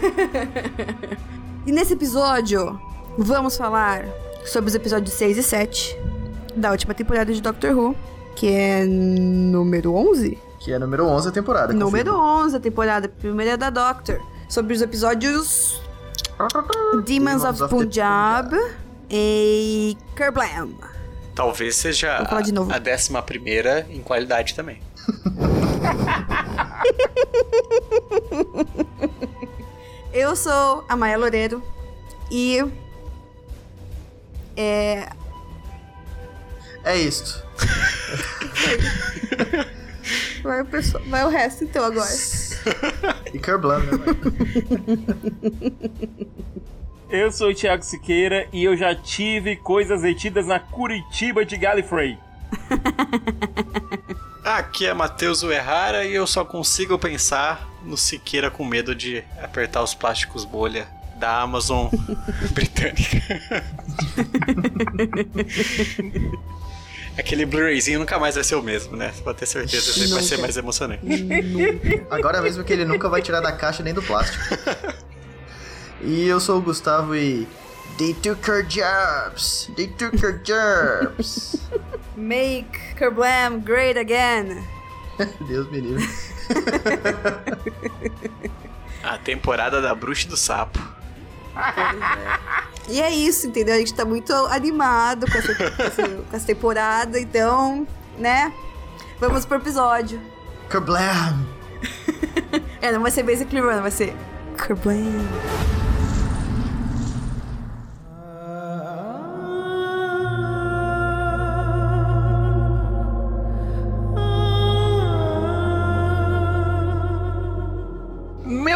e nesse episódio, vamos falar sobre os episódios 6 e 7 da última temporada de Doctor Who, que é número 11? Que é número 11 a temporada. Número 11 a temporada, primeira da Doctor. Sobre os episódios Demons, of, the Punjab e Kerblam. Talvez seja a décima primeira em qualidade também. Eu sou a Maia Loureiro e. É. É isto. Vai o, pessoal, vai o resto então agora. E Kerblam, né? Eu sou o Thiago Siqueira e eu já tive coisas retidas na Curitiba de Gallifrey. Aqui é Matheus Uerrara e eu só consigo pensar no Siqueira com medo de apertar os plásticos bolha da Amazon britânica. Aquele Blu-rayzinho nunca mais vai ser o mesmo, né? Você pode ter certeza, sempre vai ser mais emocionante. Agora mesmo que ele nunca vai tirar da caixa nem do plástico. E eu sou o Gustavo e. They took our jobs! They took our jobs! Make Kerblam great again. Deus me livre. A temporada da Bruxa e do Sapo. E é isso, entendeu? A gente tá muito animado com essa, com essa, com essa temporada, então, né? Vamos pro episódio. Kerblam! É, não vai ser Basically Run, vai ser Kerblam.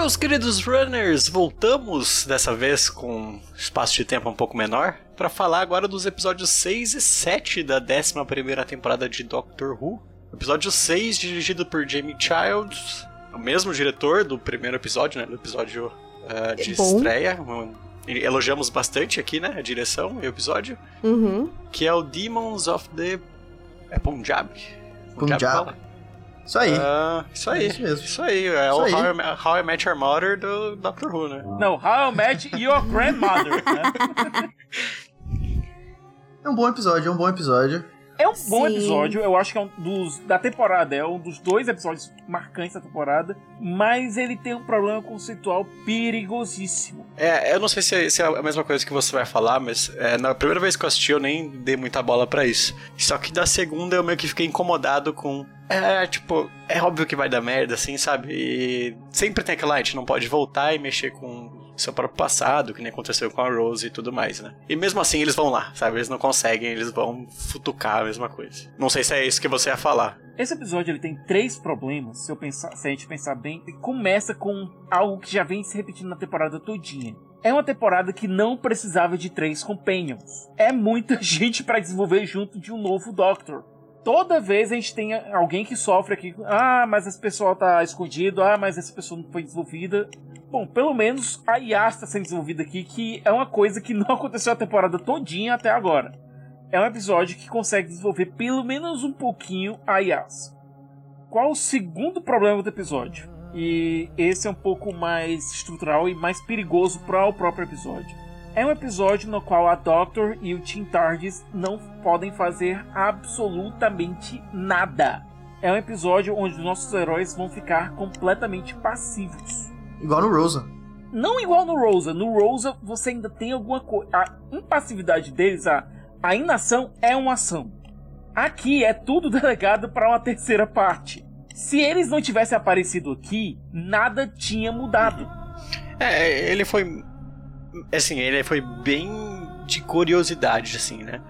Meus queridos runners, voltamos dessa vez com espaço de tempo um pouco menor para falar agora dos episódios 6 e 7 da 11 temporada de Doctor Who. Episódio 6, dirigido por Jamie Childs, o mesmo diretor do primeiro episódio, né? Do episódio ah, de bom. estreia. Um- Elogiamos bastante aqui, né? A direção e o episódio. Uhum. Que é o Demons of the. É Punjab? Punjab. fala? Isso aí. Ah, isso aí. Isso mesmo. Isso aí. É Isso o aí. How I, Met- How I Met Your Mother do Doctor Who, né? Não, How I Met Your Grandmother. né? É um bom episódio, é um bom episódio. É um bom Sim. episódio, eu acho que é um dos da temporada, é um dos dois episódios marcantes da temporada, mas ele tem um problema conceitual perigosíssimo. É, eu não sei se é, se é a mesma coisa que você vai falar, mas é, na primeira vez que eu assisti eu nem dei muita bola pra isso. Só que da segunda eu meio que fiquei incomodado com. É, tipo, é óbvio que vai dar merda, assim, sabe? E sempre tem aquela, "Ah, a gente não pode voltar e mexer com seu próprio passado, que nem aconteceu com a Rose e tudo mais, né? E mesmo assim eles vão lá, sabe? Eles não conseguem, eles vão futucar a mesma coisa. Não sei se é isso que você ia falar. Esse episódio ele tem três problemas, se, eu pensar, se a gente pensar bem. Ele começa com algo que já vem se repetindo na temporada todinha. É uma temporada que não precisava de três companions. É muita gente pra desenvolver junto de um novo Doctor. Toda vez a gente tem alguém que sofre aqui. Ah, mas esse pessoal tá escondido. Ah, mas essa pessoa não foi desenvolvida. Bom, pelo menos a Yas está sendo desenvolvida aqui, que é uma coisa que não aconteceu a temporada todinha até agora. É um episódio que consegue desenvolver pelo menos um pouquinho a Yas. Qual o segundo problema do episódio? E esse é um pouco mais estrutural e mais perigoso para o próprio episódio. É um episódio no qual a Doctor e o Tim Tardis não podem fazer absolutamente nada. É um episódio onde os nossos heróis vão ficar completamente passivos. Igual no Rosa. Não igual no Rosa. No Rosa você ainda tem alguma coisa. A impassividade deles, a, a inação é uma ação. Aqui é tudo delegado para uma terceira parte. Se eles não tivessem aparecido aqui, nada tinha mudado. É, ele foi. Assim, ele foi bem de curiosidade, assim, né?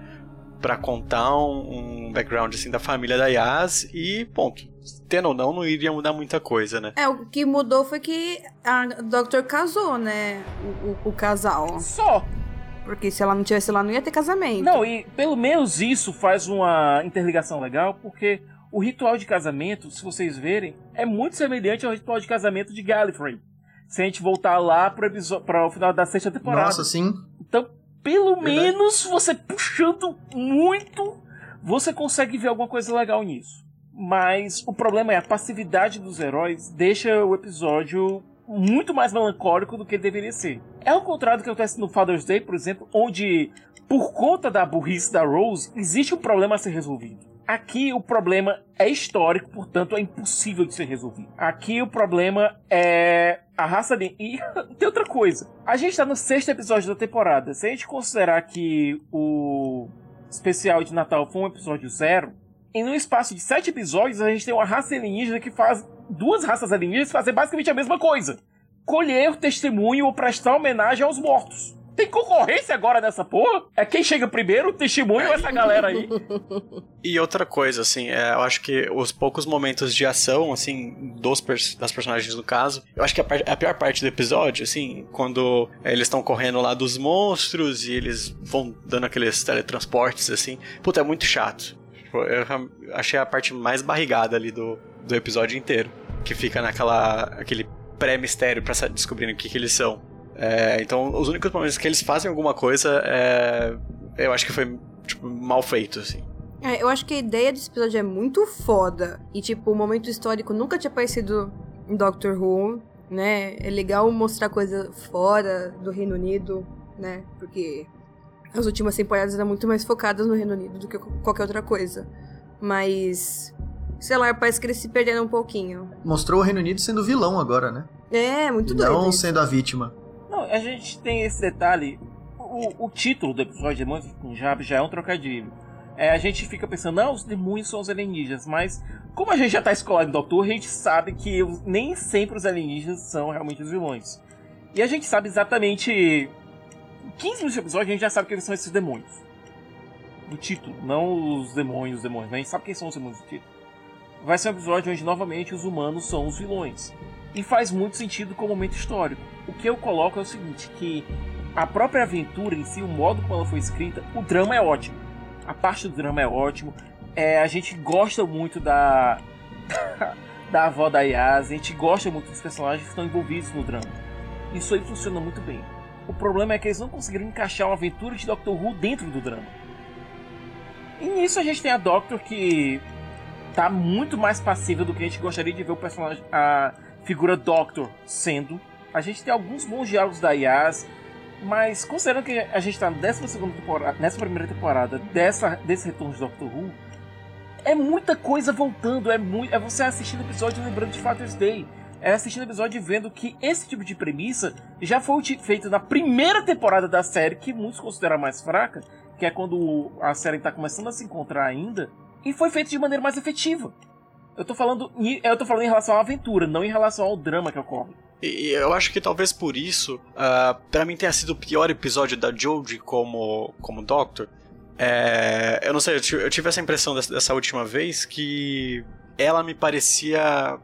para contar um, um, background assim da família da Yas e ponto. Tendo ou não, não iria mudar muita coisa, né? É, o que mudou foi que a Doctor casou, né? O, o, o casal. Só. Porque se ela não tivesse lá, não ia ter casamento. Não, e pelo menos isso faz uma interligação legal, porque o ritual de casamento, se vocês verem, é muito semelhante ao ritual de casamento de Gallifrey. Se a gente voltar lá para o final da sexta temporada. Nossa, sim. Então, pelo Verdade. menos você puxando muito, você consegue ver alguma coisa legal nisso. Mas o problema é a passividade dos heróis deixa o episódio muito mais melancólico do que ele deveria ser. É o contrário do que acontece no Father's Day, por exemplo, onde, por conta da burrice da Rose, existe um problema a ser resolvido. Aqui o problema é histórico, portanto é impossível de ser resolvido. Aqui o problema é a raça de. E tem outra coisa. A gente tá no sexto episódio da temporada. Se a gente considerar que o especial de Natal foi um episódio zero, em um espaço de sete episódios a gente tem uma raça alienígena que faz. Duas raças alienígenas fazer basicamente a mesma coisa: colher testemunho ou prestar homenagem aos mortos. Tem concorrência agora nessa porra? É quem chega primeiro, testemunho essa galera aí? E outra coisa, assim, é, eu acho que os poucos momentos de ação, assim, dos pers das personagens no caso, eu acho que a, a pior parte do episódio, assim, quando eles estão correndo lá dos monstros e eles vão dando aqueles teletransportes, assim, puta, é muito chato. Tipo, eu achei a parte mais barrigada ali do, do episódio inteiro. Que fica naquela. aquele pré-mistério pra descobrir o que, que eles são. É, então, os únicos momentos que eles fazem alguma coisa, é, eu acho que foi tipo, mal feito, assim. É, eu acho que a ideia desse episódio é muito foda. E, tipo, o momento histórico nunca tinha aparecido em Doctor Who, né? É legal mostrar coisa fora do Reino Unido, né? Porque as últimas temporadas eram muito mais focadas no Reino Unido do que qualquer outra coisa. Mas. Sei lá, parece que eles se perderam um pouquinho. Mostrou o Reino Unido sendo vilão agora, né? É, muito doido. Não sendo a vítima. Não, a gente tem esse detalhe. O, o título do episódio Demônios com Jab já é um trocadilho. É, a gente fica pensando, não, os demônios são os alienígenas, mas como a gente já tá escolhendo Doutor, a gente sabe que nem sempre os alienígenas são realmente os vilões. E a gente sabe exatamente. 15 minutos de episódio, a gente já sabe quem são esses demônios. Do título, não os demônios, os demônios, né? a gente sabe quem são os demônios do título. Vai ser um episódio onde novamente os humanos são os vilões. E faz muito sentido com o momento histórico. O que eu coloco é o seguinte, que a própria aventura em si, o modo como ela foi escrita, o drama é ótimo. A parte do drama é ótimo. É, a gente gosta muito da da avó da Yas, a gente gosta muito dos personagens que estão envolvidos no drama. Isso aí funciona muito bem. O problema é que eles não conseguiram encaixar uma aventura de Doctor Who dentro do drama. E nisso a gente tem a Doctor que tá muito mais passiva do que a gente gostaria de ver o personagem, a figura Doctor sendo. A gente tem alguns bons diálogos da Yas, mas considerando que a gente está na 12 temporada, nessa primeira temporada dessa, desse retorno de Doctor Who, é muita coisa voltando, é, muito, é você assistindo episódio lembrando de Father's Day. É assistindo o episódio e vendo que esse tipo de premissa já foi feito na primeira temporada da série, que muitos consideram mais fraca, que é quando a série está começando a se encontrar ainda, e foi feito de maneira mais efetiva. Eu tô falando, eu tô falando em relação à aventura, não em relação ao drama que ocorre. E eu acho que talvez por isso, uh, para mim tenha sido o pior episódio da Jodie como, como Doctor. É, eu não sei, eu tive essa impressão dessa, dessa última vez que ela me parecia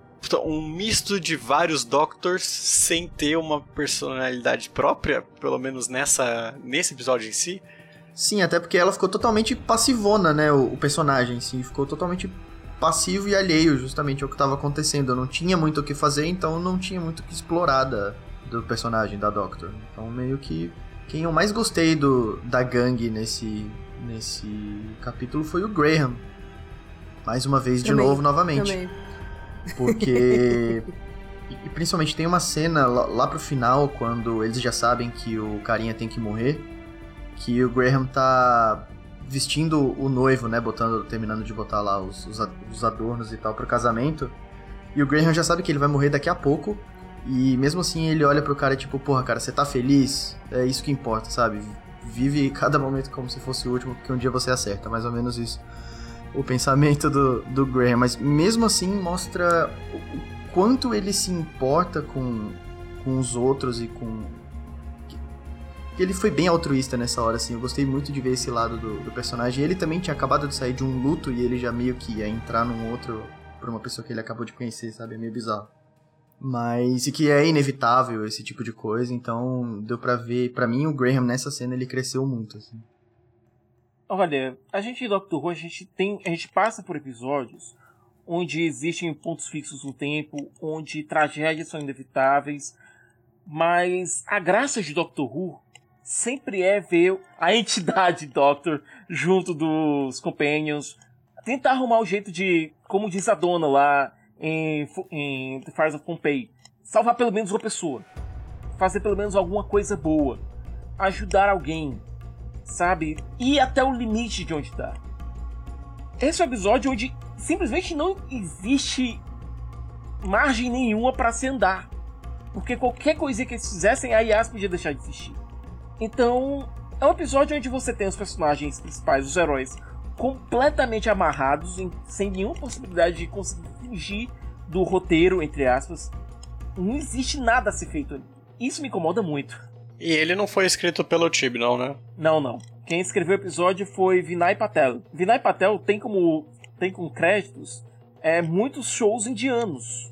um misto de vários Doctors sem ter uma personalidade própria, pelo menos nessa nesse episódio em si. Sim, até porque ela ficou totalmente passivona, né, o, o personagem, sim, ficou totalmente passivo e alheio justamente ao que estava acontecendo. Eu não tinha muito o que fazer, então não tinha muito o que explorar da, do personagem da Doctor. Então meio que quem eu mais gostei do, da gangue nesse, nesse capítulo foi o Graham. Mais uma vez, de novo, novamente. Também. Porque. e, principalmente tem uma cena lá, lá pro final, quando eles já sabem que o carinha tem que morrer. Que o Graham tá vestindo o noivo, né? Botando, terminando de botar lá os, os, os adornos e tal pro casamento. E o Graham já sabe que ele vai morrer daqui a pouco. E mesmo assim ele olha pro cara tipo, porra, cara, você tá feliz? É isso que importa, sabe? Vive cada momento como se fosse o último, porque um dia você acerta. Mais ou menos isso. O pensamento do, do Graham. Mas mesmo assim mostra o quanto ele se importa com, com os outros e com ele foi bem altruísta nessa hora, assim. Eu gostei muito de ver esse lado do, do personagem. Ele também tinha acabado de sair de um luto e ele já meio que ia entrar num outro pra uma pessoa que ele acabou de conhecer, sabe? É meio bizarro. Mas e que é inevitável esse tipo de coisa, então deu pra ver, pra mim o Graham nessa cena ele cresceu muito, assim. Olha, a gente em Doctor Who, a gente tem. A gente passa por episódios onde existem pontos fixos no tempo, onde tragédias são inevitáveis, mas a graça de Doctor Who sempre é ver a entidade Doctor junto dos Companions, tentar arrumar o jeito de, como diz a dona lá em, em The Fires of Pompeii, salvar pelo menos uma pessoa, fazer pelo menos alguma coisa boa, ajudar alguém, sabe? Ir até o limite de onde está. Esse é um episódio onde simplesmente não existe margem nenhuma para se andar. Porque qualquer coisinha que eles fizessem, a Yas podia deixar de existir. Então, é um episódio onde você tem os personagens principais, os heróis, completamente amarrados, em, sem nenhuma possibilidade de conseguir fugir do roteiro, entre aspas. Não existe nada a ser feito. Isso me incomoda muito. E ele não foi escrito pelo Tib, não, né? Não, não. Quem escreveu o episódio foi Vinay Patel. Vinay Patel tem como tem como créditos é, muitos shows indianos.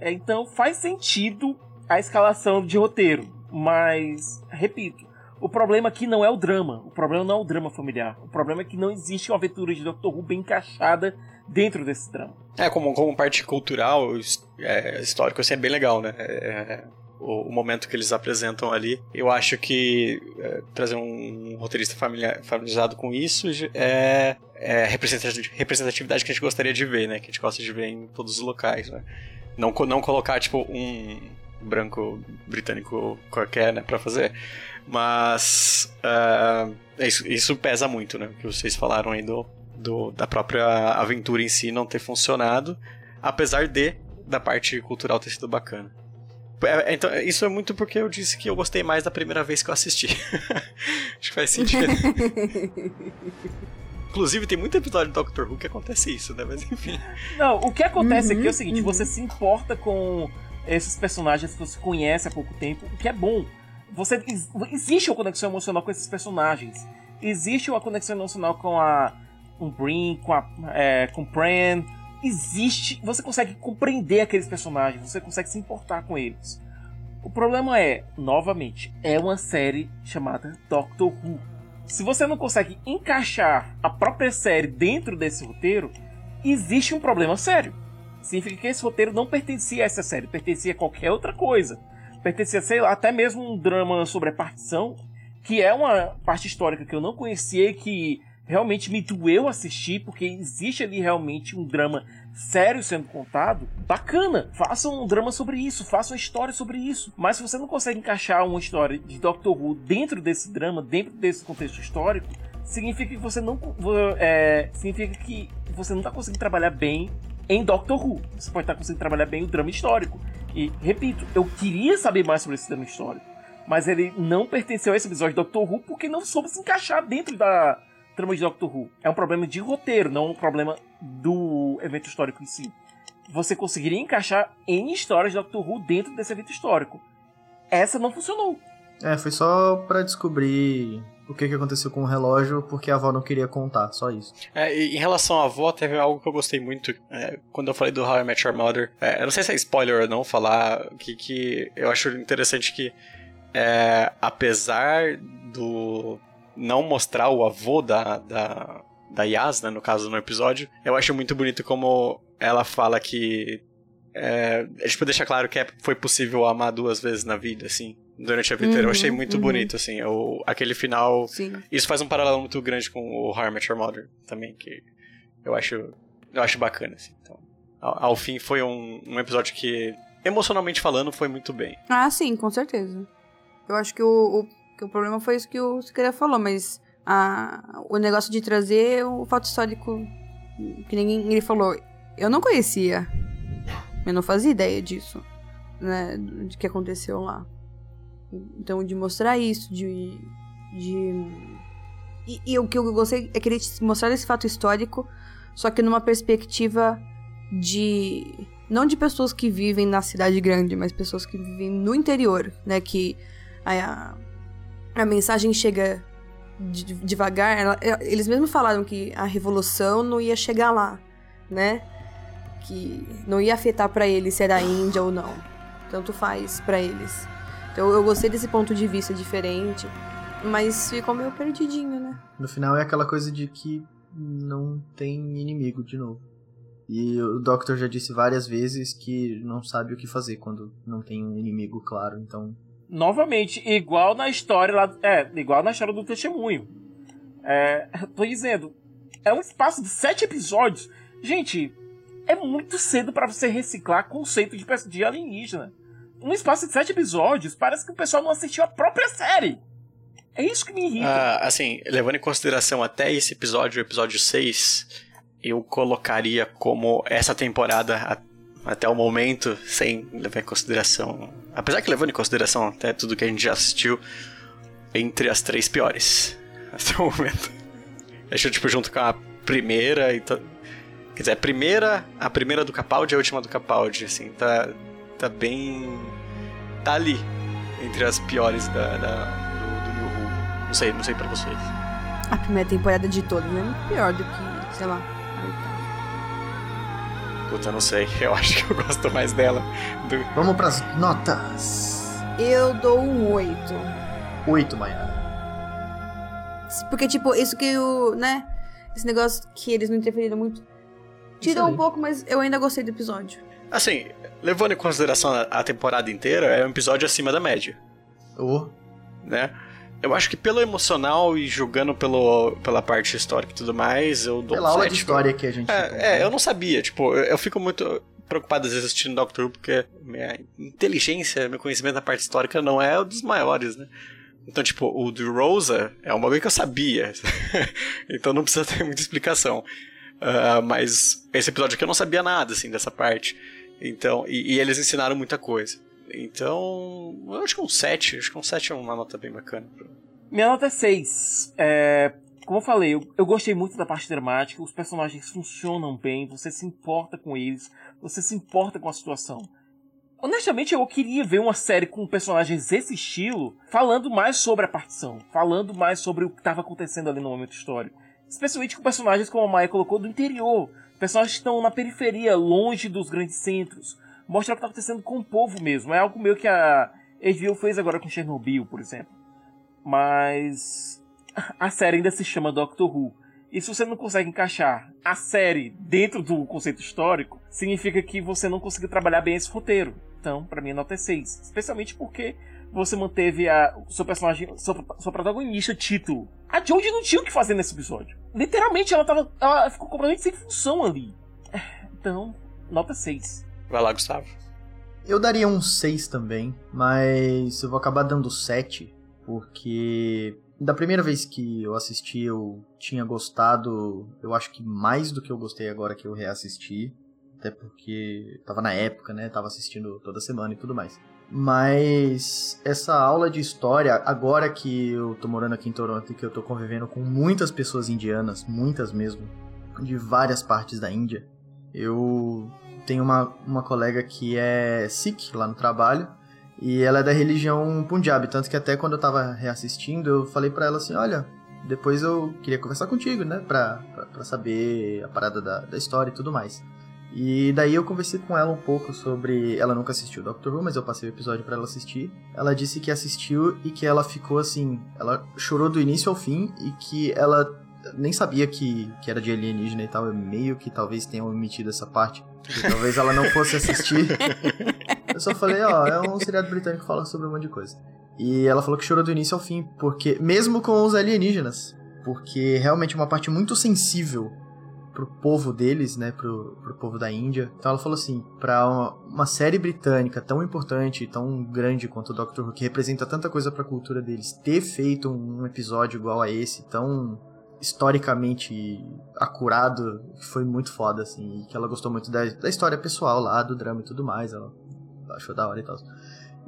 É, então faz sentido a escalação de roteiro. Mas, repito, o problema aqui não é o drama. O problema não é o drama familiar. O problema é que não existe uma aventura de Doctor Who bem encaixada dentro desse drama. É, como, como parte cultural, é, histórico, assim, é bem legal, né? É, o, o, momento que eles apresentam ali. Eu acho que é, trazer um, roteirista familiar, familiarizado com isso é, é representatividade que a gente gostaria de ver, né? Que a gente gosta de ver em todos os locais, né? Não, não colocar, tipo, um branco britânico qualquer, né, pra fazer. Mas uh, isso, isso, pesa muito, né? O que vocês falaram aí do, do, da própria aventura em si não ter funcionado, apesar de da parte cultural ter sido bacana. É, então, isso é muito porque eu disse que eu gostei mais da primeira vez que eu assisti. Acho que faz sentido. Inclusive, tem muito episódio do Doctor Who que acontece isso, né? Mas enfim. Não, o que acontece uhum, aqui é o seguinte: uhum. você se importa com esses personagens que você conhece há pouco tempo, o que é bom. Você, existe uma conexão emocional com esses personagens. Existe uma conexão emocional com a com Brin, com a é, com Pran, existe, você consegue compreender aqueles personagens, você consegue se importar com eles. O problema é, novamente, é uma série chamada Doctor Who. Se você não consegue encaixar a própria série dentro desse roteiro, existe um problema sério. Significa que esse roteiro não pertencia a essa série, pertencia a qualquer outra coisa. Pertencia, sei lá, até mesmo um drama sobre a partição, que é uma parte histórica que eu não conhecia e que realmente me doeu assistir, porque existe ali realmente um drama sério sendo contado, bacana. Façam um drama sobre isso, façam uma história sobre isso. Mas se você não consegue encaixar uma história de Doctor Who dentro desse drama, dentro desse contexto histórico, significa que você não é, significa que você não está conseguindo trabalhar bem em Doctor Who. Você pode estar tá conseguindo trabalhar bem o drama histórico. E repito, eu queria saber mais sobre esse drama histórico, mas ele não pertenceu a esse episódio de Doctor Who porque não soube se encaixar dentro da trama de Doctor Who. É um problema de roteiro, não um problema do evento histórico em si. Você conseguiria encaixar em histórias de Doctor Who dentro desse evento histórico. Essa não funcionou. É, foi só para descobrir o que, que aconteceu com o relógio, porque a avó não queria contar, só isso. É, em relação à avó, teve algo que eu gostei muito é, quando eu falei do How I Met Your Mother. É, eu não sei se é spoiler ou não falar, que, que eu acho interessante que, é, apesar do, não mostrar o avô da, da, da Yas, né, no caso no episódio, eu acho muito bonito como ela fala que. É, tipo, deixa claro que é, foi possível amar duas vezes na vida, assim, durante a vida inteira. eu achei uhum, muito uhum. bonito, assim, o, aquele final. Sim. Isso faz um paralelo muito grande com o How I Met Your Mother também, que eu acho, eu acho bacana, assim. Então, ao, ao fim, foi um, um episódio que, emocionalmente falando, foi muito bem. Ah, sim, com certeza. Eu acho que o, o que o problema foi isso que o Siqueira falou, mas a, o negócio de trazer o fato histórico que ninguém ele falou, eu não conhecia. Eu não fazia ideia disso, né, de que aconteceu lá. Então, de mostrar isso, de. de e, e, o que eu gostei é querer mostrar esse fato histórico, só que numa perspectiva de. Não de pessoas que vivem na cidade grande, mas pessoas que vivem no interior, né? Que a, a mensagem chega de- devagar, ela- eles mesmo falaram que a revolução não ia chegar lá, né? Que não ia afetar pra eles se era Índia ou não. Tanto faz pra eles. Então eu gostei desse ponto de vista diferente, mas ficou meio perdidinho, né? No final é aquela coisa de que não tem inimigo de novo. E o Doctor já disse várias vezes que não sabe o que fazer quando não tem um inimigo claro, então. Novamente, igual na história lá. É, igual na história do testemunho. É, tô dizendo, é um espaço de sete episódios. Gente, é muito cedo pra você reciclar conceito de, de alienígena. Um espaço de sete episódios, parece que o pessoal não assistiu a própria série. É isso que me irrita. Ah, assim, levando em consideração até esse episódio, o episódio 6, eu colocaria como essa temporada até o momento, sem levar em consideração. Apesar que levando em consideração até tudo que a gente já assistiu, entre as três piores. Até o momento. Deixa eu, tipo, junto com a primeira e. to- Quer dizer, a primeira, a primeira do Capaldi e a última do Capaldi, assim, tá, tá bem. tá ali, entre as piores da, da- do, do New Who. Não sei, não sei pra vocês. A primeira temporada de todas é muito pior do que, sei lá. Puta, não sei. Eu acho que eu gosto mais dela. Do... Vamos pras notas. Eu dou um 8. 8, Maiara. Porque, tipo, isso que o. né? Esse negócio que eles não interferiram muito. Tirou um pouco, mas eu ainda gostei do episódio. Assim, levando em consideração a, a temporada inteira, é um episódio acima da média, Oh, né? Eu acho que pelo emocional e julgando pelo, pela parte histórica e tudo mais, eu dou pela um aula sete, de história que a gente. É, é, eu não sabia, tipo, eu, eu fico muito preocupado às vezes assistindo Doctor Who, porque minha inteligência, meu conhecimento da parte histórica não é o dos maiores, né? Então, tipo, o de Rosa é um bagulho que eu sabia. então não precisa ter muita explicação. Ah, mas esse episódio aqui eu não sabia nada, assim, dessa parte. Então, e, e eles ensinaram muita coisa. Então, eu acho que um 7. Acho que um 7 é uma nota bem bacana. Minha nota é 6. É, como eu falei, eu, eu gostei muito da parte dramática, os personagens funcionam bem, você se importa com eles, você se importa com a situação. Honestamente, eu queria ver uma série com personagens desse estilo, falando mais sobre a partição, falando mais sobre o que estava acontecendo ali no momento histórico. Especialmente com personagens como a Maia colocou do interior, personagens que estão na periferia, longe dos grandes centros. Mostra o que está acontecendo com o povo mesmo. É algo meio que a HBO fez agora com Chernobyl, por exemplo. Mas a série ainda se chama Doctor Who. E se você não consegue encaixar a série dentro do conceito histórico, significa que você não conseguiu trabalhar bem esse roteiro. Então, pra mim, a nota é 6. Especialmente porque você manteve a, seu personagem, sua, sua protagonista, título. A Jodie não tinha o que fazer nesse episódio. Literalmente, ela, tava, ela ficou completamente sem função ali. Então, nota 6. Vai lá, Gustavo. Eu daria um 6 também, mas eu vou acabar dando 7, porque da primeira vez que eu assisti eu tinha gostado, eu acho que mais do que eu gostei agora que eu reassisti, até porque tava na época, né, tava assistindo toda semana e tudo mais. Mas essa aula de história, agora que eu tô morando aqui em Toronto e que eu tô convivendo com muitas pessoas indianas, muitas mesmo, de várias partes da Índia, eu tenho uma, uma colega que é Sikh lá no trabalho e ela é da religião Punjab, tanto que até quando eu tava reassistindo eu falei pra ela assim, olha, depois eu queria conversar contigo, né, pra, pra, pra saber a parada da, da história e tudo mais. E daí eu conversei com ela um pouco sobre. Ela nunca assistiu Doctor Who, mas eu passei o episódio pra ela assistir. Ela disse que assistiu e que ela ficou assim. Ela chorou do início ao fim e que ela nem sabia que, que era de alienígena e tal. Eu meio que talvez tenha omitido essa parte. Talvez ela não fosse assistir. Eu só falei, ó, é um seriado britânico que fala sobre um monte de coisa. E ela falou que chorou do início ao fim, porque. Mesmo com os alienígenas. Porque realmente é uma parte muito sensível pro povo deles, né, pro, pro povo da Índia. Então ela falou assim, pra uma, uma série britânica tão importante, tão grande quanto o Doctor Who, que representa tanta coisa pra cultura deles, ter feito um episódio igual a esse, tão historicamente acurado, foi muito foda, assim, e que ela gostou muito da, da história pessoal lá, do drama e tudo mais, ela achou da hora e tal.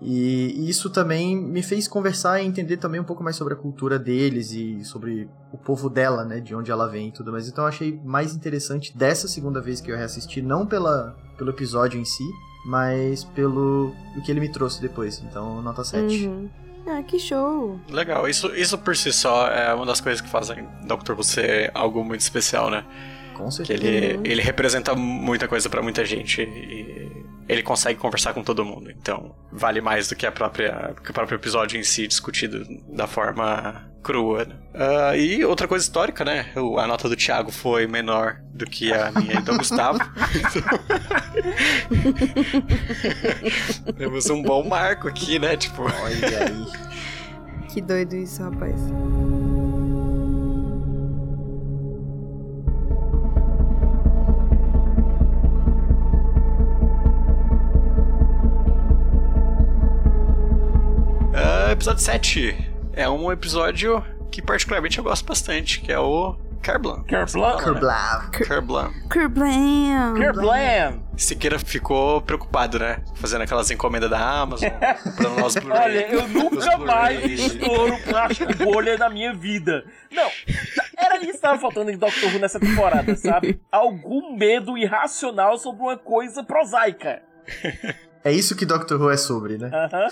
E, isso também me fez conversar e entender também um pouco mais sobre a cultura deles e sobre o povo dela, né, de onde ela vem e tudo mais. Então eu achei mais interessante dessa segunda vez que eu reassisti, não pela, pelo episódio em si, mas pelo o que ele me trouxe depois. Então, nota 7. Uhum. Ah, que show. Legal, isso, isso por si só é uma das coisas que fazem Dr. Who ser algo muito especial, né? Com Que certeza. ele, ele representa muita coisa pra muita gente e ele consegue conversar com todo mundo. Então, vale mais do que, a própria, que o próprio episódio em si discutido da forma crua. né? Ah, e outra coisa histórica, né? A nota do Thiago foi menor do que a minha e do Gustavo. Temos um bom marco aqui, né? Tipo, Olha aí. Que doido isso, rapaz. Ah, episódio 7 é um episódio que particularmente eu gosto bastante, que é o Carblan. Kerblam. Kerblav. Carblan. Kerblam! Kerblam. Siqueira ficou preocupado, né? Fazendo aquelas encomendas da Amazon, comprando. Olha, eu nunca mais estouro plástico bolha na minha vida. Não, era isso que estava faltando em Doctor Who nessa temporada, sabe? Algum medo irracional sobre uma coisa prosaica. É isso que Doctor Who é sobre, né? Aham.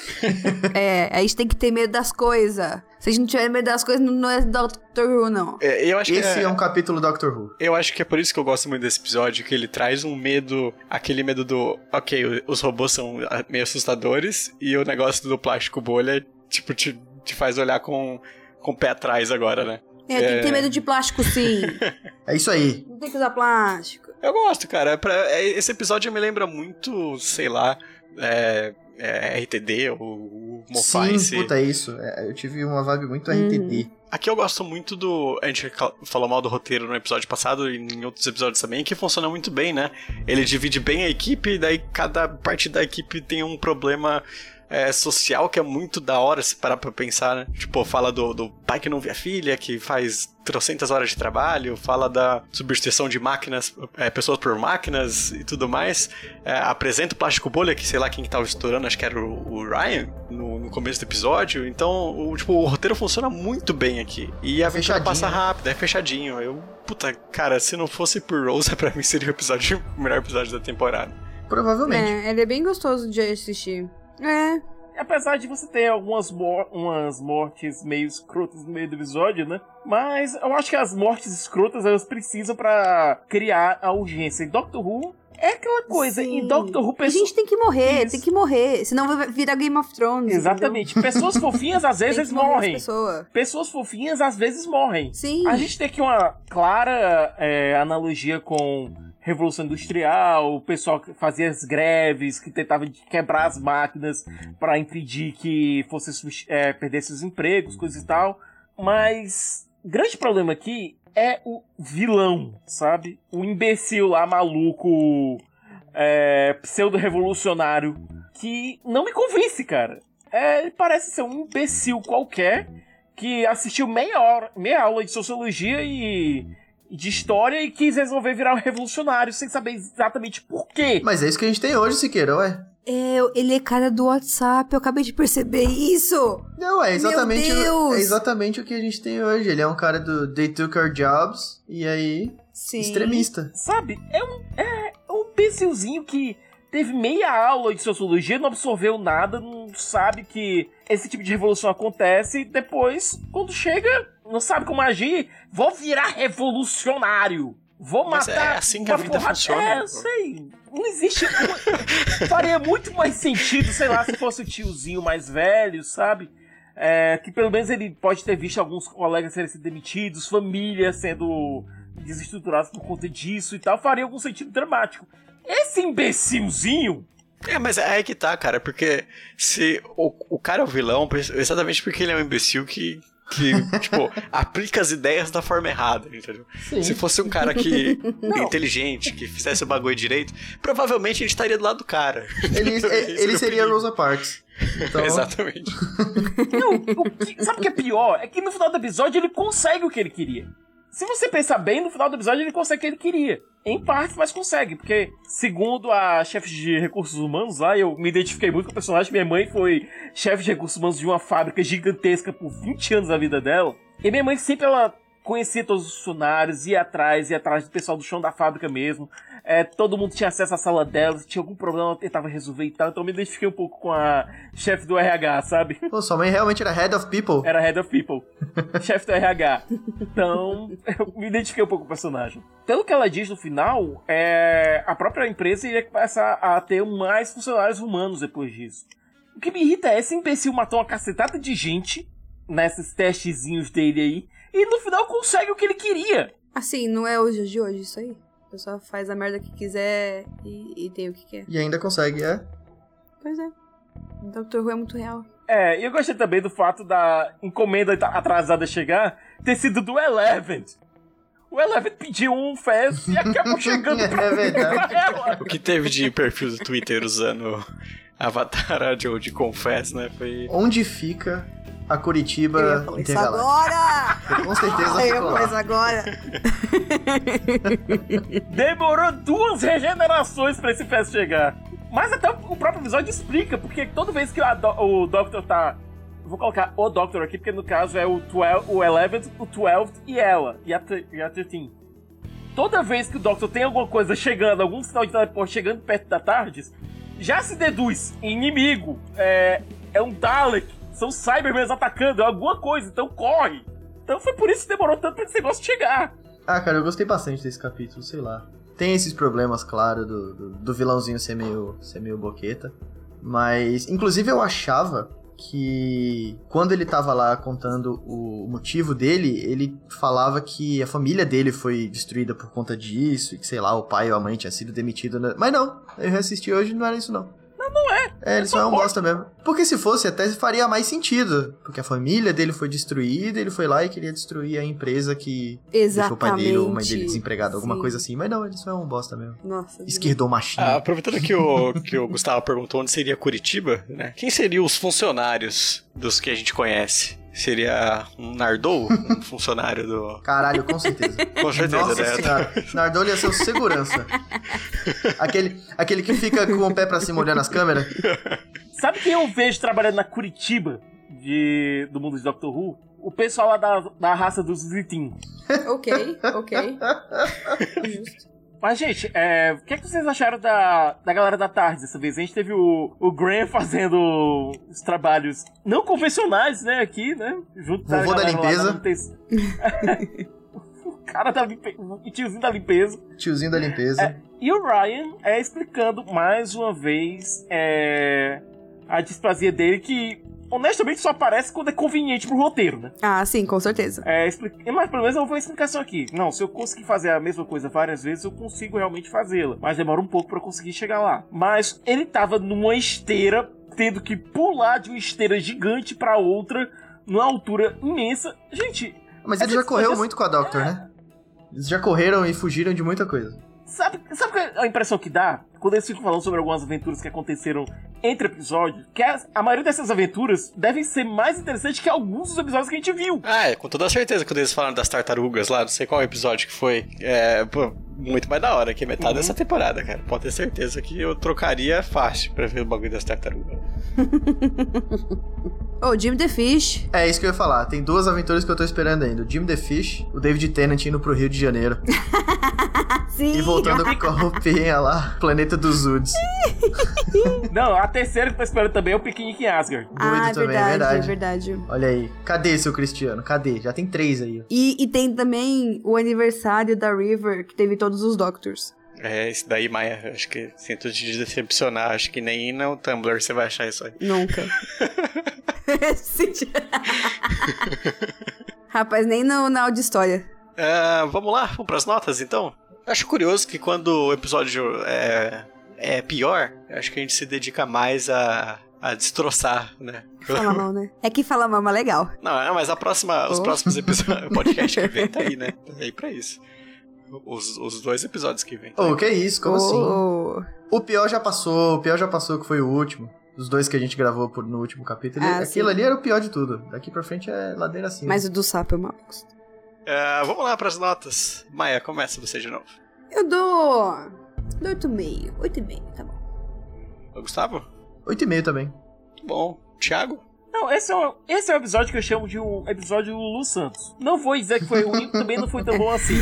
É, a gente tem que ter medo das coisas. Se a gente não tiver medo das coisas, não é Doctor Who, não. É, eu acho que Esse é, é um capítulo Doctor Who. Eu acho que é por isso que eu gosto muito desse episódio, que ele traz um medo, aquele medo do, ok, os robôs são ah, meio assustadores, e o negócio do plástico bolha, tipo, te, te faz olhar com, com o pé atrás agora, né? É, tem que ter É. medo de plástico, sim. É isso aí. não tem que usar plástico. Eu gosto, cara. É pra- é- esse episódio me lembra muito, sei lá, é, é, RTD ou o Mofai. Sim, puta, é isso. É, eu tive uma vibe muito Uhum. RTD. Aqui eu gosto muito do. A gente cal- falou mal do roteiro no episódio passado e em outros episódios também, que funciona muito bem, né? Ele divide bem a equipe, e daí cada parte da equipe tem um problema é, social que é muito da hora se parar pra pensar, né? Tipo, fala do, do pai que não vê a filha, que faz trocentas horas de trabalho, fala da substituição de máquinas, é, pessoas por máquinas e tudo mais. É, apresenta o plástico bolha, que sei lá quem que tava estourando, acho que era o, o Ryan, no, no começo do episódio. Então, o, tipo, o roteiro funciona muito bem aqui. E a aventura passa né? rápido, é fechadinho. Eu, puta, cara, se não fosse por Rosa, pra mim seria o episódio, o melhor episódio da temporada. Provavelmente. É, ele é bem gostoso de assistir. É, Apesar de você ter algumas mor umas mortes meio escrotas no meio do episódio, né? Mas eu acho que as mortes escrotas elas precisam pra criar a urgência. E Doctor Who é aquela coisa. Sim. Em Doctor Who, A pessoas. gente tem que morrer, Isso. tem que morrer. Senão vai virar Game of Thrones. Exatamente. Pessoas fofinhas às vezes morrem. pessoas. Pessoas fofinhas às vezes morrem. Sim. A gente tem aqui uma clara é, analogia com Revolução Industrial, o pessoal que fazia as greves, que tentava quebrar as máquinas para impedir que fosse é, perdesse os empregos, coisas e tal. Mas grande problema aqui é o vilão, sabe? O imbecil lá, maluco, é, pseudo-revolucionário, que não me convence, cara. É, ele parece ser um imbecil qualquer que assistiu meia, hora, meia aula de sociologia e de história e quis resolver virar um revolucionário sem saber exatamente por quê. Mas é isso que a gente tem hoje, Siqueira, ué. É, ele é cara do WhatsApp, eu acabei de perceber isso. Não, é exatamente, Meu o, Deus! é exatamente o que a gente tem hoje. Ele é um cara do They Took Our Jobs e aí, Sim. extremista. Sabe? É um, é um imbecilzinho que teve meia aula de sociologia, não absorveu nada, não sabe que esse tipo de revolução acontece e depois, quando chega, não sabe como agir, vou virar revolucionário. Vou Mas matar. é assim que a vida porrada- funciona. É, sei. Não existe. Faria muito mais sentido, sei lá, se fosse o tiozinho mais velho, sabe? É, que pelo menos ele pode ter visto alguns colegas serem demitidos, famílias sendo desestruturadas por conta disso e tal, faria algum sentido dramático. Esse imbecilzinho. É, mas é aí que tá, cara, porque se o, o cara é o vilão, exatamente porque ele é um imbecil que, que tipo, aplica as ideias da forma errada, entendeu? Se fosse um cara que inteligente, que fizesse o bagulho direito, provavelmente a gente estaria do lado do cara. Ele, ele o seria perigo. Rosa Parks. Então, Exatamente. Não, o que- sabe o que é pior? É que no final do episódio ele consegue o que ele queria. Se você pensar bem, no final do episódio ele consegue o que ele queria. Em parte, mas consegue, porque, segundo a chefe de recursos humanos lá, eu me identifiquei muito com o personagem. Minha mãe foi chefe de recursos humanos de uma fábrica gigantesca por 20 anos da vida dela. E minha mãe sempre ela conhecia todos os funcionários, ia atrás, ia atrás do pessoal do chão da fábrica mesmo. É, todo mundo tinha acesso à sala dela, se tinha algum problema, ela tentava resolver e tal. Então eu me identifiquei um pouco com a chefe do RH, sabe? Pô, sua mãe realmente era head of people. Era Head of People, chefe do RH. Então, eu me identifiquei um pouco com o personagem. Pelo que ela diz no final, é, a própria empresa iria começar a ter mais funcionários humanos depois disso. O que me irrita é esse imbecil matou uma cacetada de gente nesses testezinhos dele aí, e no final consegue o que ele queria. Assim, não é os dias de hoje isso aí? A pessoa faz a merda que quiser e, e tem o que quer. E ainda consegue, é. Pois é. Doctor Who é muito real. É, e eu gostei também do fato da encomenda atrasada chegar ter sido do Eleven. O Eleven pediu um fest e acabou chegando É verdade. pra ela. O que teve de perfil do Twitter usando Avatar de, de Confess, né? Foi. Onde fica a Eu ia Curitiba falar isso agora! Com certeza Eu ficou falar lá. isso agora. Demorou duas regenerações pra esse fest chegar. Mas até o próprio episódio explica, porque toda vez que o Doctor tá. eu Vou colocar o Doctor aqui, porque no caso é o, 12, o 11, o 12 e ela, e a, e a 13. Toda vez que o Doctor tem alguma coisa chegando, algum sinal de teleporte chegando perto da Tardes, já se deduz inimigo, é, é um Dalek, são Cybermen atacando, é alguma coisa, então corre. Então foi por isso que demorou tanto pra esse negócio chegar. Ah, cara, eu gostei bastante desse capítulo, sei lá. Tem esses problemas, claro, do, do, do vilãozinho ser meio, ser meio boqueta. Mas, inclusive, eu achava que quando ele tava lá contando o motivo dele, ele falava que a família dele foi destruída por conta disso, e que, sei lá, o pai ou a mãe tinha sido demitido. Mas não, eu reassisti hoje não era isso não. Não, não é. É, ele só é um bosta mesmo. Porque se fosse, até faria mais sentido. Porque a família dele foi destruída, ele foi lá e queria destruir a empresa que deixou o pai dele ou a mãe dele Exatamente. desempregado, alguma Sim. coisa assim. Mas não, ele só é um bosta mesmo. Nossa. Esquerdou machinho. Ah, aproveitando que o, que o Gustavo perguntou onde seria Curitiba, né? Quem seriam os funcionários dos que a gente conhece? Seria um Nardou, um funcionário do. Caralho, com certeza. Com certeza, Nossa né? senhora. Ia ser o segurança. aquele, aquele que fica com o pé pra cima olhando as câmeras. Sabe quem eu vejo trabalhando na Curitiba de, do mundo de Doctor Who? O pessoal lá da, da raça dos Zitin. Ok, ok. Justo. Mas, gente, é, o que, é que vocês acharam da, da galera da tarde dessa vez? A gente teve o, o Graham fazendo os trabalhos não convencionais, né, aqui, né? Junto da limpeza. o cara da limpeza, o tiozinho da limpeza. Tiozinho da limpeza. É, e o Ryan é explicando mais uma vez é, a displasia dele que honestamente só aparece quando é conveniente pro roteiro, né? Ah, sim, com certeza. É, expli- Mas pelo menos eu vou uma explicação aqui. Não, se eu conseguir fazer a mesma coisa várias vezes, eu consigo realmente fazê-la. Mas demora um pouco pra eu conseguir chegar lá. Mas ele tava numa esteira, tendo que pular de uma esteira gigante pra outra, numa altura imensa. Gente, Mas é ele já correu muito com a Doctor, né? Eles já correram e fugiram de muita coisa. Sabe, sabe qual é a impressão que dá? Quando eles ficam falando sobre algumas aventuras que aconteceram entre episódios, que a, a maioria dessas aventuras devem ser mais interessantes que alguns dos episódios que a gente viu. Ah, é, com toda certeza, quando eles falaram das tartarugas lá, não sei qual episódio que foi. É, pô, muito mais da hora que metade Uhum. dessa temporada, cara. Pode ter certeza que eu trocaria fácil pra ver o bagulho das tartarugas. Ô, Jim the Fish. É isso que eu ia falar. Tem duas aventuras que eu tô esperando ainda. O Jim the Fish, o David Tennant indo pro Rio de Janeiro. Sim. e voltando com a roupinha lá, planeta dos Uds. Não, a terceira que eu tô esperando também é o Piquenique em Asgard. Ah, é também, verdade, é verdade. é verdade. Olha aí. Cadê seu Cristiano? Cadê? Já tem três aí. E, e tem também o aniversário da River, que teve todos os Doctors. É, esse daí, Maia, acho que sinto te decepcionar. Acho que nem no Tumblr você vai achar isso aí. Nunca. Rapaz, nem no, na auditória. Ah, vamos lá, vamos pras notas então? Acho curioso que quando o episódio é, é pior, acho que a gente se dedica mais a, a destroçar, né? Fala mal, né? É que fala mal, mas legal. Não, é, mas a próxima, os Oh. próximos episódios, o podcast que vem tá aí, né? Tá aí pra isso. Os, os dois episódios que vem. Ô, que isso? Como assim? Oh. O pior já passou, o pior já passou, que foi o último. Os dois que a gente gravou por- no último capítulo. Ah, Aquilo sim. ali era o pior de tudo. Daqui pra frente é ladeira acima. Mas o do sapo eu mal gosto. É, vamos lá pras notas. Maia, começa você de novo. Eu dou. Dou 8,5. 8,5, tá bom. Gustavo? 8,5 também. Bom. Thiago? Não, esse é, um, esse é um episódio que eu chamo de um episódio Lulu Santos. Não vou dizer que foi ruim, também não foi tão bom assim.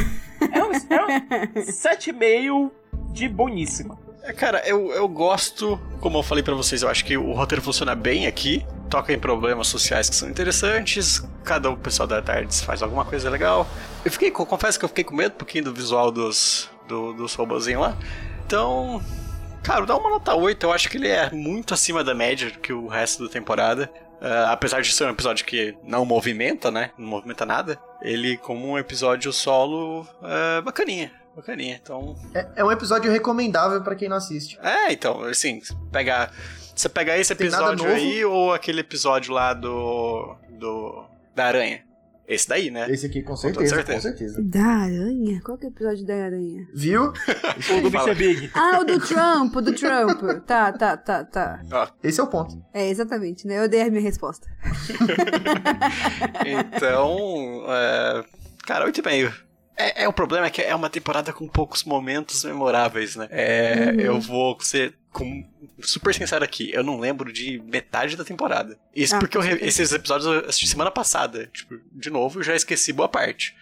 É um, é um 7,5 de boníssima. É, cara, eu, eu gosto, como eu falei pra vocês, eu acho que o roteiro funciona bem aqui. Toca em problemas sociais que são interessantes. Cada o pessoal da tarde faz alguma coisa legal. Eu fiquei, confesso que eu fiquei com medo um pouquinho do visual dos, do, dos robozinhos lá. Então, cara, dá uma nota 8. Eu acho que ele é muito acima da média que o resto da temporada. Ah, apesar de ser um episódio que não movimenta, né? Não movimenta nada. Ele, como um episódio solo, é bacaninha. Bacaninha. Então, É, é um episódio recomendável pra quem não assiste. é, então, assim, pegar. Você pegar esse episódio aí ou aquele episódio lá do. do. da aranha? Esse daí, né? Esse aqui, com certeza, certeza. com certeza. Da aranha? Qual que é o episódio da aranha? Viu? O do Mr. Big. Ah, o do Trump, o do Trump. Tá, tá, tá, tá. Esse é o ponto. É, exatamente, né? Eu dei a minha resposta. Então. É... Cara, 8,5. É, é, o problema é que é uma temporada com poucos momentos memoráveis, né? É, Eu vou ser com, super sincero aqui. Eu não lembro de metade da temporada. Isso Ah, porque eu esses episódios eu assisti semana passada. Tipo, de novo, eu já esqueci boa parte.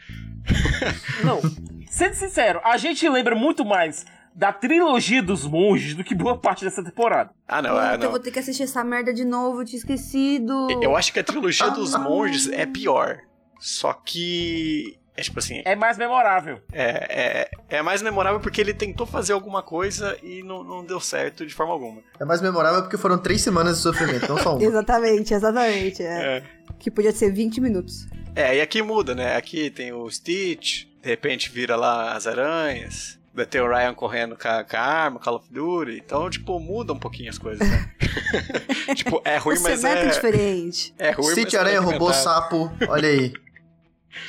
Não, sendo sincero, a gente lembra muito mais da trilogia dos monges do que boa parte dessa temporada. Ah, não, é, Puta, eu não. vou ter que assistir essa merda de novo, eu tinha esquecido. Eu acho que a trilogia dos monges é pior. Só que. É tipo assim. É mais memorável. É, é, é mais memorável porque ele tentou fazer alguma coisa e não, não deu certo de forma alguma. É mais memorável porque foram três semanas de sofrimento, não só uma. Exatamente, exatamente. É. É. Que podia ser 20 minutos. É, e aqui muda, né? Aqui tem o Stitch, de repente vira lá as aranhas. Vai ter o Ryan correndo com a, com a arma, Call of Duty. Então, tipo, muda um pouquinho as coisas, né? tipo, é ruim, o mas é. é diferente. É ruim, Stitch mas Aranha tá roubou sapo, olha aí.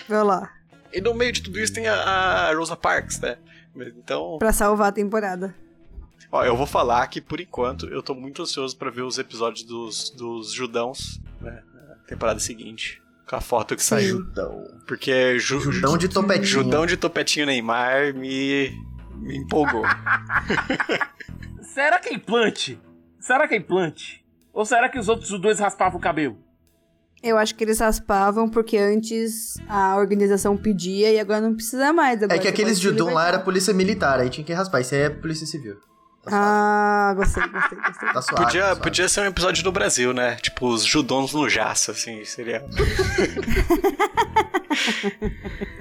Vai lá, E no meio de tudo isso tem a, a Rosa Parks, né? Então, pra salvar a temporada. Ó, eu vou falar que por enquanto eu tô muito ansioso pra ver os episódios dos, dos Judãos, né? Na temporada seguinte. Com a foto que saiu. Judão. Porque ju, Judão de topetinho. Judão de topetinho Neymar me, me empolgou. Será que é implante? Será que é implante? Ou será que os outros dois raspavam o cabelo? Eu acho que eles raspavam porque antes a organização pedia e agora não precisa mais. Agora É que aqueles Judão lá era polícia militar, aí tinha que raspar. Isso aí é polícia civil. Tá suave. Ah, gostei, gostei, gostei. Tá suave, Podia, tá suave. podia ser um episódio do Brasil, né? Tipo, os Judons no jaço, assim, seria.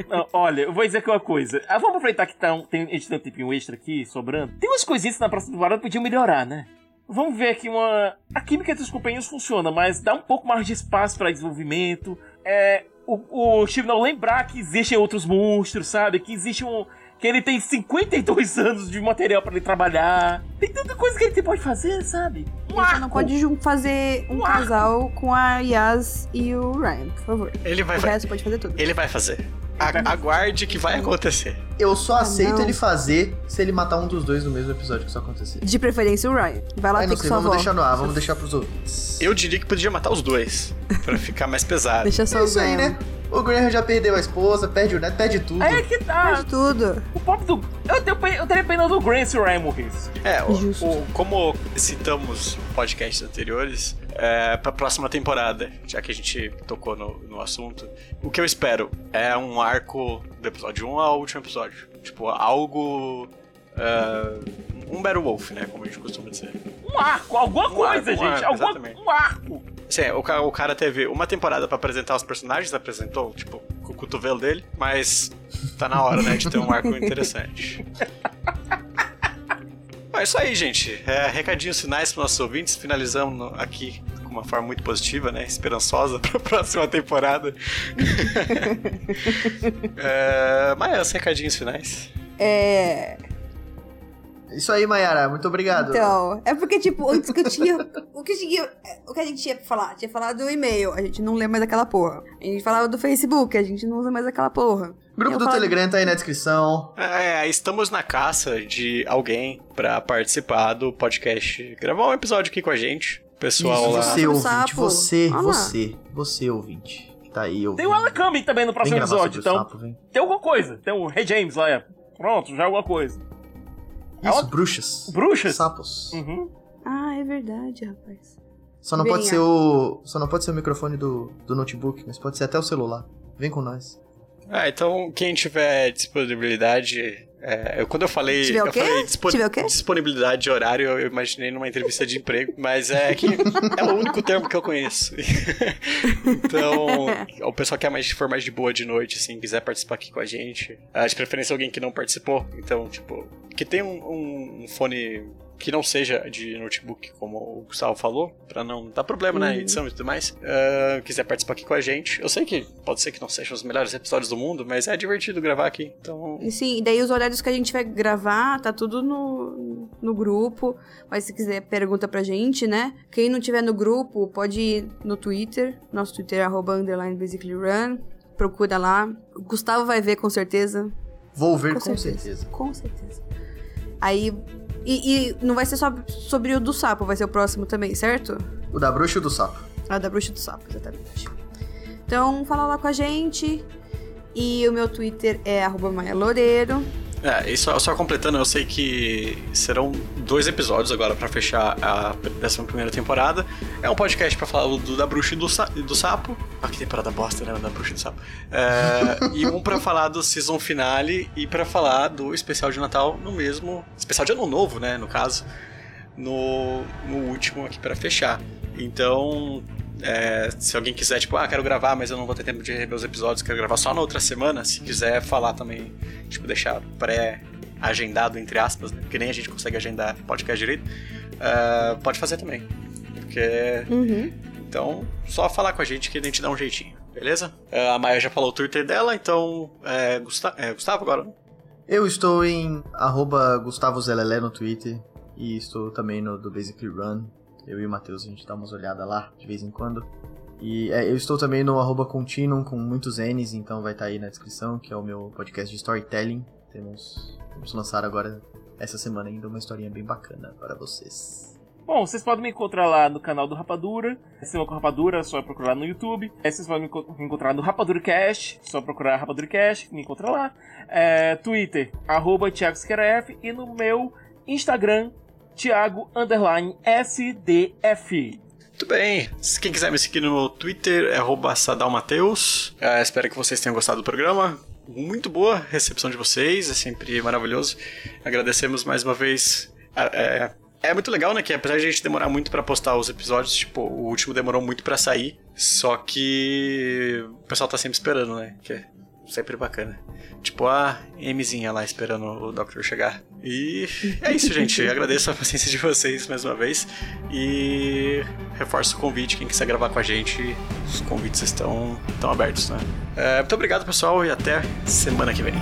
Não, olha, eu vou dizer aqui uma coisa. Ah, vamos aproveitar que tá um, tem, a gente tem um tempinho extra aqui, sobrando. Tem umas coisinhas na próxima temporada que podiam melhorar, né? Vamos ver aqui uma... A química entre os companheiros funciona, mas dá um pouco mais de espaço para desenvolvimento. É... O, o Chibnall lembrar que existem outros monstros, sabe? Que existe um... Que ele tem 52 anos de material para ele trabalhar. Tem tanta coisa que ele pode fazer, sabe? Um Você não pode fazer um Um arco. casal com a Yas e o Ryan, por favor. Ele vai, O resto pode fazer tudo. ele vai fazer. A- aguarde que vai acontecer. Eu só aceito não. ele fazer se ele matar um dos dois no mesmo episódio que isso acontecer. De preferência o Ryan. Vai lá ter sei, sua vamos avó. deixar no ar, vamos deixar pros ouvintes. Eu diria que podia matar os dois. Pra ficar mais pesado. Deixa só É isso aí, né? O Graham já perdeu a esposa, perde o neto, perde tudo. Aí é que tá. Faz tudo. O pop do. Eu, tenho, eu teria pena do Grant se o Ryan morresse. É, o- Justo. o- como citamos podcasts anteriores, é, pra próxima temporada, já que a gente tocou no, no assunto, o que eu espero é um arco do episódio 1 ao último episódio. Tipo, algo. é, um Battle Wolf, né? Como a gente costuma dizer. Um arco, alguma Um coisa, arco, um gente. arco, alguma, um arco. Sim, o, o cara teve uma temporada pra apresentar os personagens, apresentou, tipo, com o cotovelo dele, mas tá na hora, né, de ter um arco interessante. Bom, é isso aí, gente. É, recadinhos finais para nossos ouvintes. Finalizamos no- aqui com uma forma muito positiva, né? Esperançosa para a próxima temporada. é, mas recadinhos finais. É. Isso aí, Mayara, muito obrigado. Então, é porque, tipo, antes que eu tinha. O que, eu tinha, o que a gente tinha pra falar? Tinha falado do e-mail, a gente não lê mais aquela porra. A gente falava do Facebook, a gente não usa mais aquela porra. Grupo Eu do falo- Telegram tá aí na descrição. É, estamos na caça de alguém para participar do podcast. Gravar um episódio aqui com a gente. Pessoal Isso, lá. você o ouvinte, você, lá. você, você ouvinte. Tá aí, ouvinte. Tem o Alan Cumming também no próximo episódio, então sapo, tem alguma coisa. Tem o Rei James lá, é. Pronto, já é alguma coisa. Isso, bruxas. Bruxas? Sapos. Uhum. Ah, é verdade, rapaz. Só não pode ser o. Só não pode ser o microfone do, do notebook, mas pode ser até o celular. Vem com nós. Ah, então quem tiver disponibilidade. É, eu, quando eu falei. Tiver o eu falei disponi- Tiver o quê? disponibilidade de horário, eu imaginei numa entrevista de emprego, mas é que é o único termo que eu conheço. então, o pessoal que é mais, for mais de boa de noite, assim, quiser participar aqui com a gente. ah, de preferência alguém que não participou. Então, tipo, que tem um, um- um fone que não seja de notebook, como o Gustavo falou, pra não dar problema na Uhum. edição e tudo mais. Ah, quiser participar aqui com a gente. Eu sei que pode ser que não sejam os melhores episódios do mundo, mas é divertido gravar aqui. Então, E sim, e daí os horários que a gente vai gravar, tá tudo no, no grupo. Mas se quiser, pergunta pra gente, né? Quem não tiver no grupo, pode ir no Twitter. Nosso Twitter é arroba underline basically run. Procura lá. O Gustavo vai ver com certeza. Vou ver Com, com, certeza. certeza. Com certeza. Aí. E, e não vai ser só sobre o do sapo, vai ser o próximo também, certo? O da bruxa e o do sapo. A da bruxa do sapo, exatamente. Então, fala lá com a gente. E o meu Twitter é arroba Maia Loureiro. É, e só, só completando, eu sei que serão dois episódios agora pra fechar a 11 primeira temporada. É um podcast pra falar do, da bruxa e do, do sapo. Ah, que temporada bosta, né? Da bruxa e do sapo. É, e um pra falar do season finale e pra falar do especial de Natal no mesmo. Especial de Ano Novo, né? No caso. No, no último aqui pra fechar. Então, é, se alguém quiser, tipo, ah, quero gravar, mas eu não vou ter tempo de rever os episódios, quero gravar só na outra semana, se quiser falar também, tipo, deixar pré-agendado, entre aspas, né? Porque nem a gente consegue agendar podcast direito, ah, pode fazer também. Porque. Uhum. Então, só falar com a gente que a gente dá um jeitinho, beleza? Ah, a Maia já falou o Twitter dela, então. É, Gusta- é, Gustavo agora, né? Eu estou em arroba Gustavo Zelelé no Twitter. E estou também no do Basically Run. Eu e o Matheus, a gente dá umas olhadas lá de vez em quando. E é, eu estou também no arroba Continuum com muitos N's, então vai estar aí na descrição, que é o meu podcast de storytelling. Temos, vamos lançar agora, essa semana ainda, uma historinha bem bacana para vocês. Bom, vocês podem me encontrar lá no canal do Rapadura. Cinema com Rapadura, é só procurar no YouTube. Aí vocês podem me enco- me encontrar no Rapadura Cast, só procurar Rapadura Cast, me encontra lá. É, Twitter, arroba E no meu Instagram, Thiago Underline SDF. Muito bem. Quem quiser me seguir no Twitter é sadalmateus. É, espero que vocês tenham gostado do programa. Muito boa recepção de vocês, é sempre maravilhoso. Agradecemos mais uma vez. a- É, é muito legal, né? Que apesar de a gente demorar muito pra postar os episódios, tipo, o último demorou muito pra sair. Só que o pessoal tá sempre esperando, né? Que sempre bacana. Tipo a Mzinha lá esperando o Doctor chegar. E é isso, gente. Agradeço a paciência de vocês mais uma vez. E reforço o convite. Quem quiser gravar com a gente, os convites estão, estão abertos, né? É, muito obrigado, pessoal, e até semana que vem.